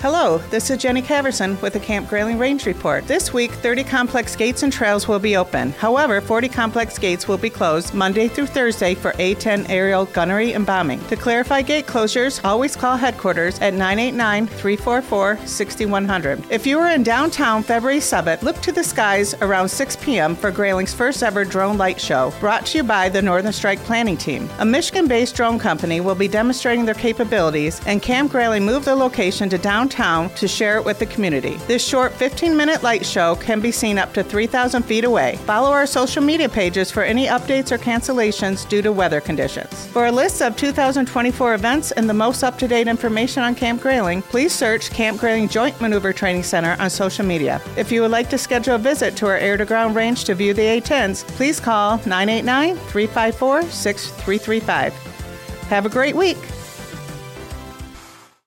Hello, this is Jenny Caverson with the Camp Grayling Range Report. This week, 30 complex gates and trails will be open. However, 40 complex gates will be closed Monday through Thursday for A-10 aerial gunnery and bombing. To clarify gate closures, always call headquarters at 989-344-6100. If you are in downtown February 7th, look to the skies around 6 p.m. for Grayling's first ever drone light show, brought to you by the Northern Strike Planning Team. A Michigan-based drone company will be demonstrating their capabilities, and Camp Grayling moved the location to downtown downtown to share it with the community. This short 15 minute light show can be seen up to 3,000 feet away. Follow our social media pages for any updates or cancellations due to weather conditions. For a list of 2024 events and the most up to date information on Camp Grayling, please search Camp Grayling Joint Maneuver Training Center on social media. If you would like to schedule a visit to our air to ground range to view the A-10s, please call 989 354 6335. Have a great week.